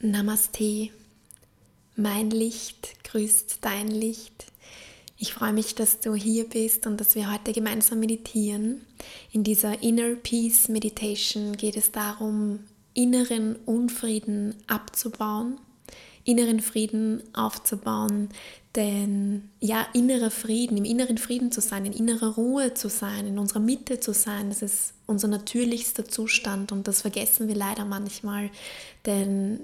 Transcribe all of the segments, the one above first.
Namaste. Mein Licht grüßt dein Licht. Ich freue mich, dass du hier bist und dass wir heute gemeinsam meditieren. In dieser Inner Peace Meditation geht es darum, inneren Unfrieden abzubauen, inneren Frieden aufzubauen, denn ja, innerer Frieden, im inneren Frieden zu sein, in innerer Ruhe zu sein, in unserer Mitte zu sein, das ist unser natürlichster Zustand und das vergessen wir leider manchmal, denn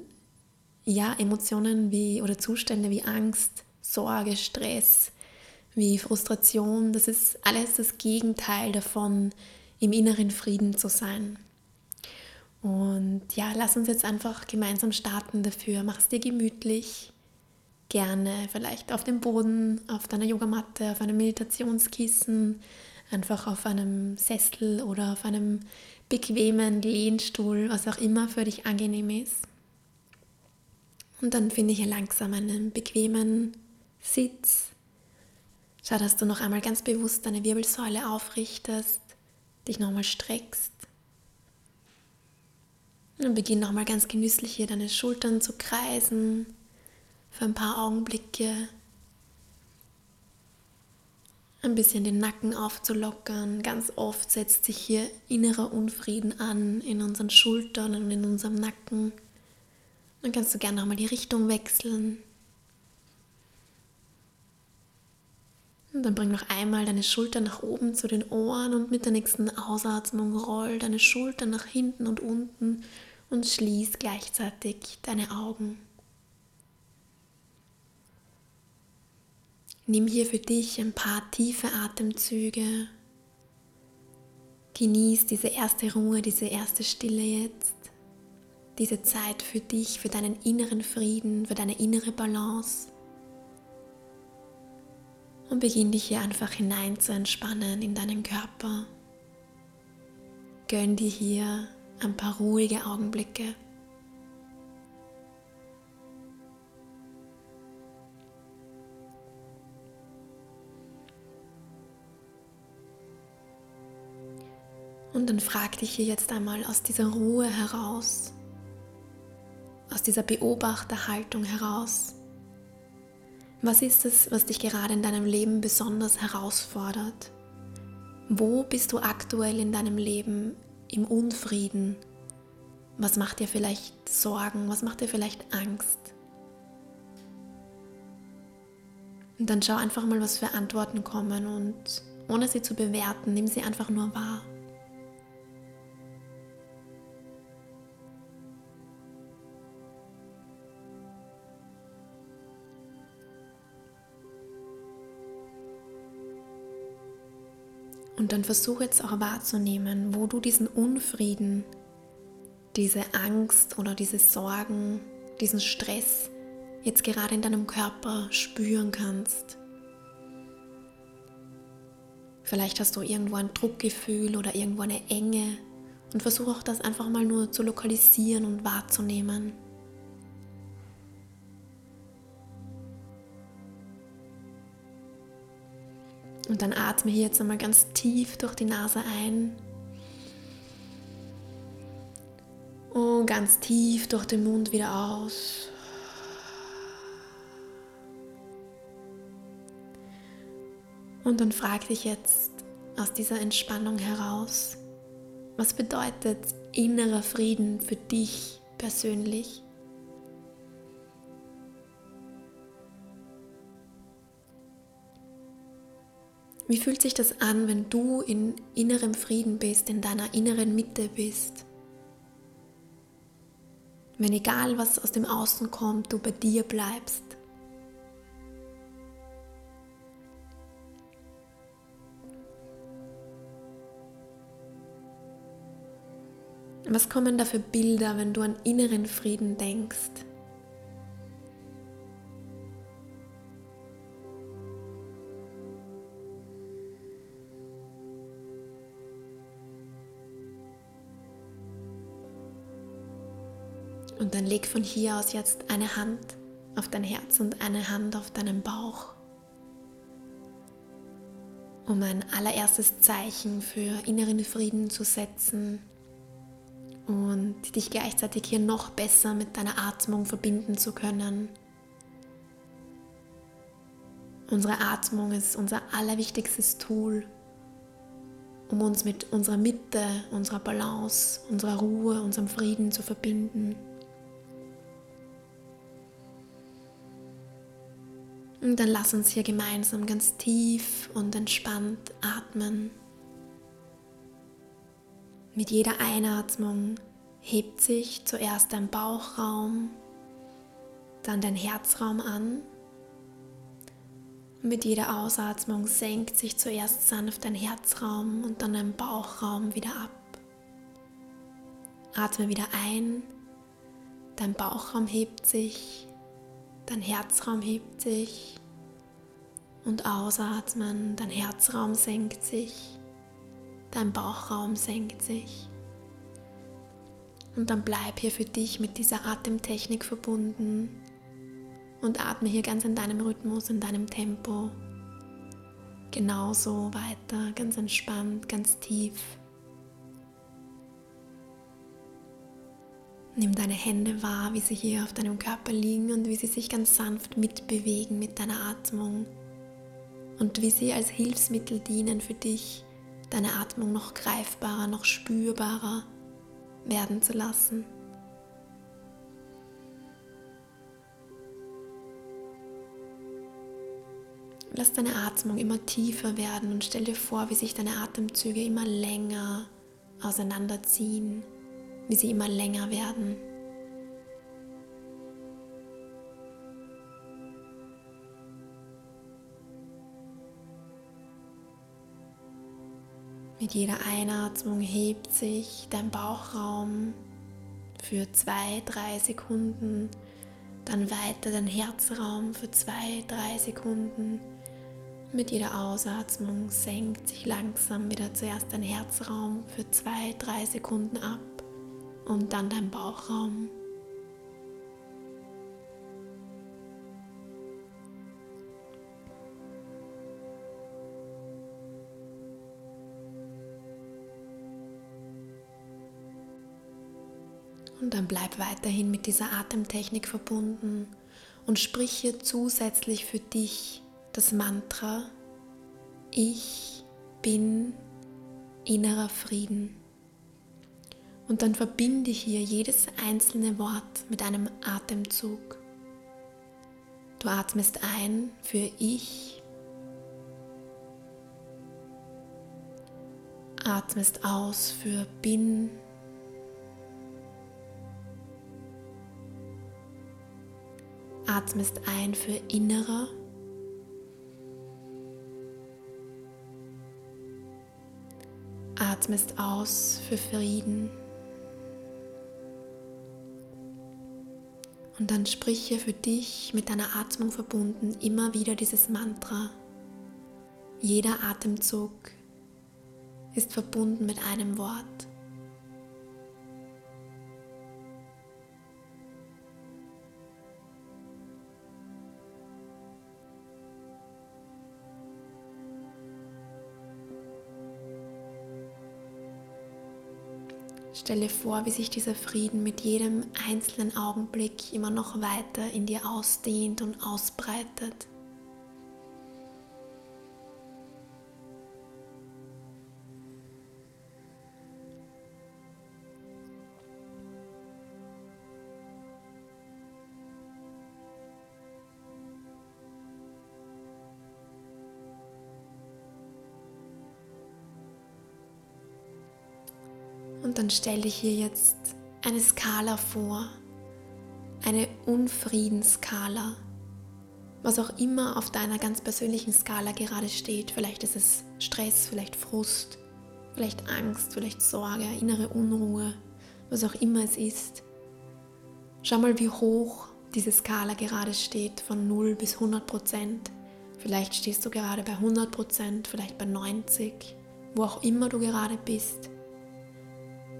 ja, Emotionen wie oder Zustände wie Angst, Sorge, Stress, wie Frustration, das ist alles das Gegenteil davon, im inneren Frieden zu sein. Und ja, lass uns jetzt einfach gemeinsam starten dafür. Mach es dir gemütlich, gerne vielleicht auf dem Boden, auf deiner Yogamatte, auf einem Meditationskissen, einfach auf einem Sessel oder auf einem bequemen Lehnstuhl, was auch immer für dich angenehm ist. Und dann finde ich hier langsam einen bequemen Sitz. Schau, dass du noch einmal ganz bewusst deine Wirbelsäule aufrichtest, dich nochmal streckst. Und beginn nochmal ganz genüsslich hier deine Schultern zu kreisen für ein paar Augenblicke. Ein bisschen den Nacken aufzulockern. Ganz oft setzt sich hier innerer Unfrieden an in unseren Schultern und in unserem Nacken. Dann kannst du gerne nochmal die Richtung wechseln. Und dann bring noch einmal deine Schultern nach oben zu den Ohren und mit der nächsten Ausatmung roll deine Schultern nach hinten und unten und schließ gleichzeitig deine Augen. Nimm hier für dich ein paar tiefe Atemzüge. Genieß diese erste Ruhe, diese erste Stille jetzt diese Zeit für dich, für deinen inneren Frieden, für deine innere Balance. Und beginn dich hier einfach hinein zu entspannen in deinen Körper. Gönn dir hier ein paar ruhige Augenblicke. Und dann frag dich hier jetzt einmal aus dieser Ruhe heraus, aus dieser Beobachterhaltung heraus. Was ist es, was dich gerade in deinem Leben besonders herausfordert? Wo bist du aktuell in deinem Leben im Unfrieden? Was macht dir vielleicht Sorgen? Was macht dir vielleicht Angst? Und dann schau einfach mal, was für Antworten kommen und ohne sie zu bewerten, nimm sie einfach nur wahr. Und dann versuche jetzt auch wahrzunehmen, wo du diesen Unfrieden, diese Angst oder diese Sorgen, diesen Stress jetzt gerade in deinem Körper spüren kannst. Vielleicht hast du irgendwo ein Druckgefühl oder irgendwo eine Enge und versuche auch das einfach mal nur zu lokalisieren und wahrzunehmen. Und dann atme hier jetzt einmal ganz tief durch die Nase ein. Und ganz tief durch den Mund wieder aus. Und dann frag dich jetzt aus dieser Entspannung heraus, was bedeutet innerer Frieden für dich persönlich? Wie fühlt sich das an, wenn du in innerem Frieden bist, in deiner inneren Mitte bist? Wenn egal was aus dem Außen kommt, du bei dir bleibst. Was kommen da für Bilder, wenn du an inneren Frieden denkst? Und dann leg von hier aus jetzt eine Hand auf dein Herz und eine Hand auf deinen Bauch, um ein allererstes Zeichen für inneren Frieden zu setzen und dich gleichzeitig hier noch besser mit deiner Atmung verbinden zu können. Unsere Atmung ist unser allerwichtigstes Tool, um uns mit unserer Mitte, unserer Balance, unserer Ruhe, unserem Frieden zu verbinden. Und dann lass uns hier gemeinsam ganz tief und entspannt atmen. Mit jeder Einatmung hebt sich zuerst dein Bauchraum, dann dein Herzraum an. Mit jeder Ausatmung senkt sich zuerst sanft dein Herzraum und dann dein Bauchraum wieder ab. Atme wieder ein, dein Bauchraum hebt sich, dein Herzraum hebt sich und ausatmen, dein Herzraum senkt sich dein Bauchraum senkt sich. Und dann bleib hier für dich mit dieser Atemtechnik verbunden und atme hier ganz in deinem Rhythmus, in deinem Tempo. Genauso weiter, ganz entspannt, ganz tief. Nimm deine Hände wahr, wie sie hier auf deinem Körper liegen und wie sie sich ganz sanft mitbewegen mit deiner Atmung und wie sie als Hilfsmittel dienen für dich, deine Atmung noch greifbarer, noch spürbarer werden zu lassen. Lass deine Atmung immer tiefer werden und stell dir vor, wie sich deine Atemzüge immer länger auseinanderziehen, wie sie immer länger werden. Mit jeder Einatmung hebt sich dein Bauchraum für zwei, drei Sekunden, dann weiter dein Herzraum für zwei, drei Sekunden. Mit jeder Ausatmung senkt sich langsam wieder zuerst dein Herzraum für zwei, drei Sekunden ab und dann dein Bauchraum. Und dann bleib weiterhin mit dieser Atemtechnik verbunden und sprich hier zusätzlich für dich das Mantra Ich bin innerer Frieden. Und dann verbinde hier jedes einzelne Wort mit einem Atemzug. Du atmest ein für Ich, atmest aus für Bin Atmest ein für innere. Atmest aus für Frieden. Und dann sprich hier für dich mit deiner Atmung verbunden immer wieder dieses Mantra. Jeder Atemzug ist verbunden mit einem Wort. Stelle vor, wie sich dieser Frieden mit jedem einzelnen Augenblick immer noch weiter in dir ausdehnt und ausbreitet. Und dann stell dich hier jetzt eine Skala vor, eine Unfriedensskala, was auch immer auf deiner ganz persönlichen Skala gerade steht. Vielleicht ist es Stress, vielleicht Frust, vielleicht Angst, vielleicht Sorge, innere Unruhe, was auch immer es ist. Schau mal, wie hoch diese Skala gerade steht, von 0 bis 100 Prozent. Vielleicht stehst du gerade bei 100 Prozent, vielleicht bei 90, wo auch immer du gerade bist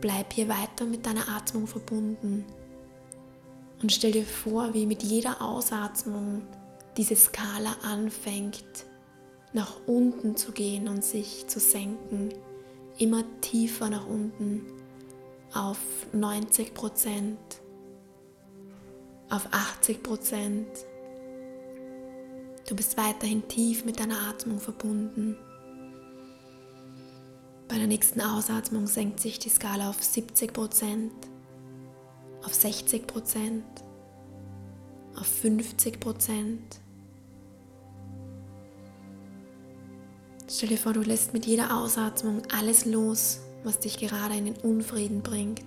bleib hier weiter mit deiner Atmung verbunden und stell dir vor, wie mit jeder Ausatmung diese Skala anfängt nach unten zu gehen und sich zu senken, immer tiefer nach unten, auf 90 Prozent, auf 80 Prozent. Du bist weiterhin tief mit deiner Atmung verbunden. Bei der nächsten Ausatmung senkt sich die Skala auf 70 Prozent, auf 60 Prozent, auf 50 Prozent. Stell dir vor, du lässt mit jeder Ausatmung alles los, was dich gerade in den Unfrieden bringt.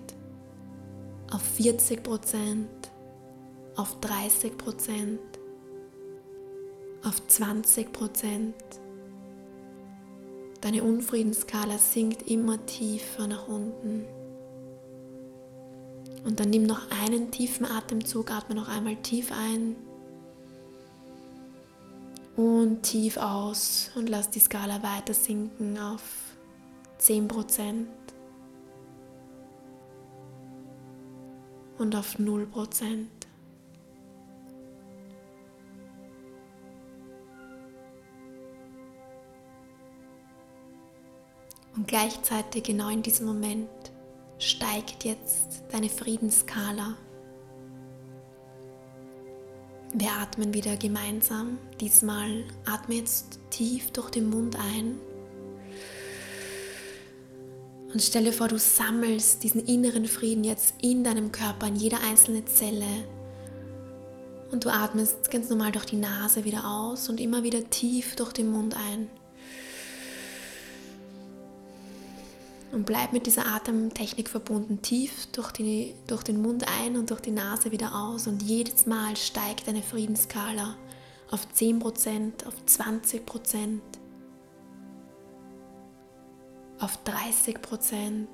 Auf 40 Prozent, auf 30 Prozent, auf 20 Prozent. Deine Unfriedensskala sinkt immer tiefer nach unten. Und dann nimm noch einen tiefen Atemzug, atme noch einmal tief ein und tief aus und lass die Skala weiter sinken auf 10% und auf 0%. Gleichzeitig genau in diesem Moment steigt jetzt deine Friedensskala. Wir atmen wieder gemeinsam. Diesmal atme jetzt tief durch den Mund ein. Und stelle vor, du sammelst diesen inneren Frieden jetzt in deinem Körper, in jeder einzelne Zelle. Und du atmest ganz normal durch die Nase wieder aus und immer wieder tief durch den Mund ein. Und bleib mit dieser Atemtechnik verbunden, tief durch, die, durch den Mund ein und durch die Nase wieder aus. Und jedes Mal steigt deine Friedensskala auf 10%, auf 20%, auf 30%.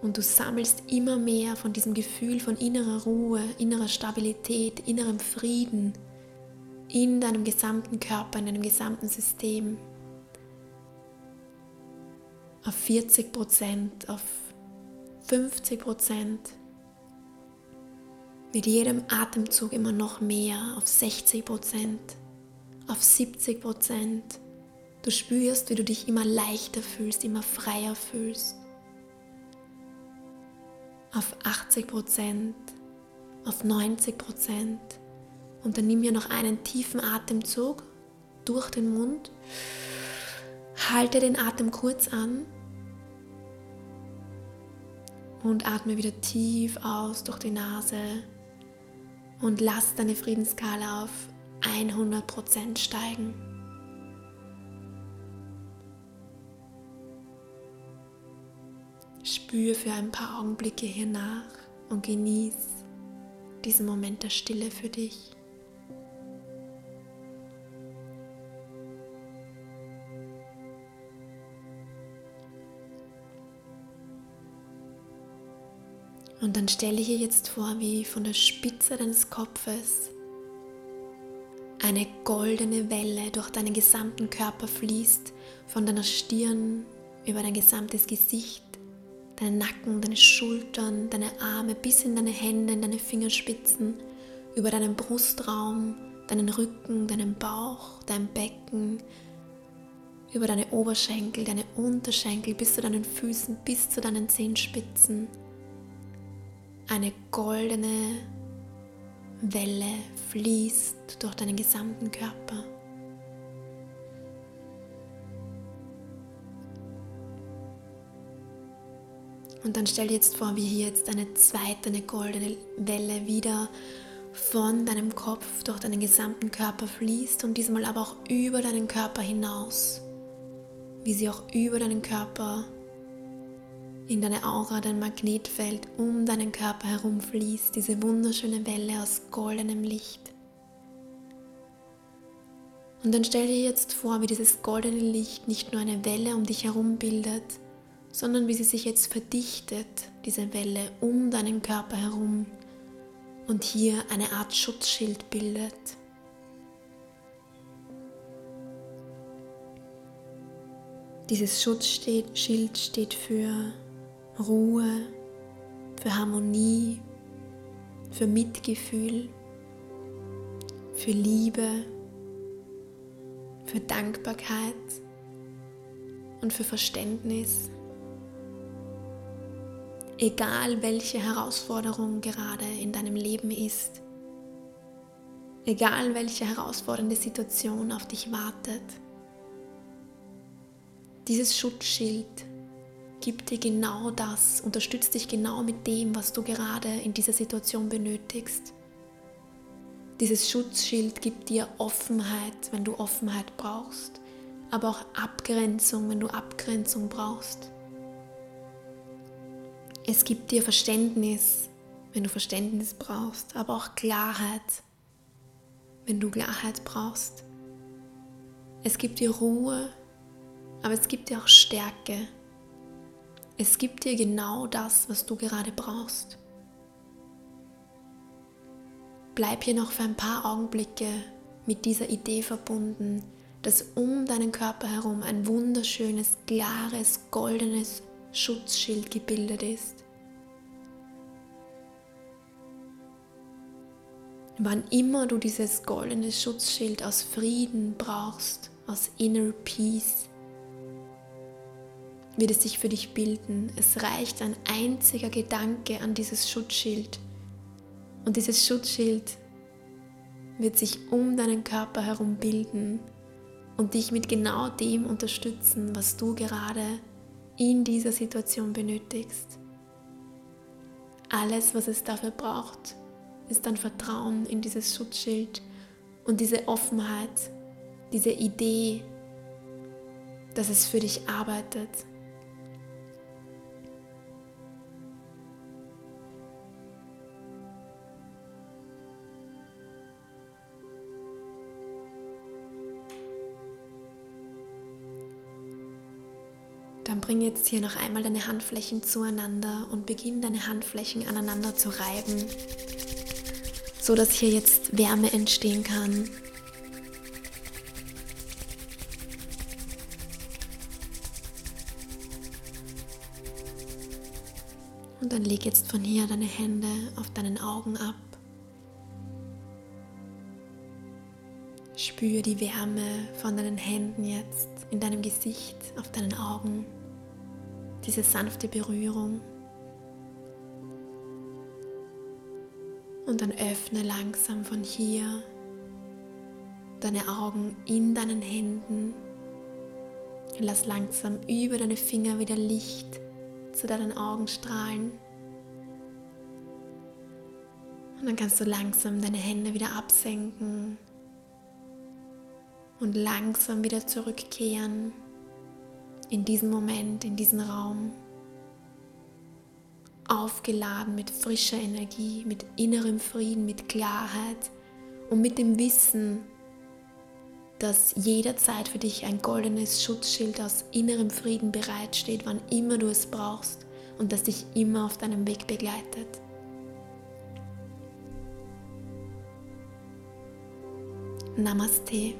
Und du sammelst immer mehr von diesem Gefühl von innerer Ruhe, innerer Stabilität, innerem Frieden in deinem gesamten Körper, in deinem gesamten System auf 40 Prozent, auf 50 Prozent. Mit jedem Atemzug immer noch mehr, auf 60 Prozent, auf 70 Prozent. Du spürst, wie du dich immer leichter fühlst, immer freier fühlst. Auf 80 Prozent, auf 90 Prozent. Und dann nimm mir noch einen tiefen Atemzug durch den Mund. Halte den Atem kurz an und atme wieder tief aus durch die Nase und lass deine Friedensskala auf 100% steigen. Spür für ein paar Augenblicke hier nach und genieß diesen Moment der Stille für dich. Und dann stelle ich dir jetzt vor, wie von der Spitze deines Kopfes eine goldene Welle durch deinen gesamten Körper fließt, von deiner Stirn über dein gesamtes Gesicht, deinen Nacken, deine Schultern, deine Arme bis in deine Hände, in deine Fingerspitzen, über deinen Brustraum, deinen Rücken, deinen Bauch, dein Becken, über deine Oberschenkel, deine Unterschenkel bis zu deinen Füßen, bis zu deinen Zehenspitzen eine goldene Welle fließt durch deinen gesamten Körper. Und dann stell dir jetzt vor, wie hier jetzt eine zweite, eine goldene Welle wieder von deinem Kopf durch deinen gesamten Körper fließt und diesmal aber auch über deinen Körper hinaus. Wie sie auch über deinen Körper in deine Aura, dein Magnetfeld um deinen Körper herum fließt, diese wunderschöne Welle aus goldenem Licht. Und dann stell dir jetzt vor, wie dieses goldene Licht nicht nur eine Welle um dich herum bildet, sondern wie sie sich jetzt verdichtet, diese Welle um deinen Körper herum und hier eine Art Schutzschild bildet. Dieses Schutzschild steht für Ruhe, für Harmonie, für Mitgefühl, für Liebe, für Dankbarkeit und für Verständnis. egal welche Herausforderung gerade in deinem Leben ist, egal welche herausfordernde Situation auf dich wartet. Dieses Schutzschild gibt dir genau das, unterstützt dich genau mit dem, was du gerade in dieser Situation benötigst. Dieses Schutzschild gibt dir Offenheit, wenn du Offenheit brauchst, aber auch Abgrenzung, wenn du Abgrenzung brauchst. Es gibt dir Verständnis, wenn du Verständnis brauchst, aber auch Klarheit, wenn du Klarheit brauchst. Es gibt dir Ruhe, aber es gibt dir auch Stärke. Es gibt dir genau das, was du gerade brauchst. Bleib hier noch für ein paar Augenblicke mit dieser Idee verbunden, dass um deinen Körper herum ein wunderschönes, klares, goldenes Schutzschild gebildet ist. Wann immer du dieses goldene Schutzschild aus Frieden brauchst, aus Inner Peace, wird es sich für dich bilden. Es reicht ein einziger Gedanke an dieses Schutzschild. Und dieses Schutzschild wird sich um deinen Körper herum bilden und dich mit genau dem unterstützen, was du gerade in dieser Situation benötigst. Alles, was es dafür braucht, ist dein Vertrauen in dieses Schutzschild und diese Offenheit, diese Idee, dass es für dich arbeitet. Dann bring jetzt hier noch einmal deine Handflächen zueinander und beginn deine Handflächen aneinander zu reiben so dass hier jetzt Wärme entstehen kann. Und dann leg jetzt von hier deine Hände auf deinen Augen ab. Spüre die Wärme von deinen Händen jetzt in deinem Gesicht, auf deinen Augen. Diese sanfte Berührung. Und dann öffne langsam von hier deine Augen in deinen Händen. Lass langsam über deine Finger wieder Licht zu deinen Augen strahlen. Und dann kannst du langsam deine Hände wieder absenken und langsam wieder zurückkehren in diesen Moment, in diesen Raum aufgeladen mit frischer Energie, mit innerem Frieden, mit Klarheit und mit dem Wissen, dass jederzeit für dich ein goldenes Schutzschild aus innerem Frieden bereitsteht, wann immer du es brauchst und das dich immer auf deinem Weg begleitet. Namaste.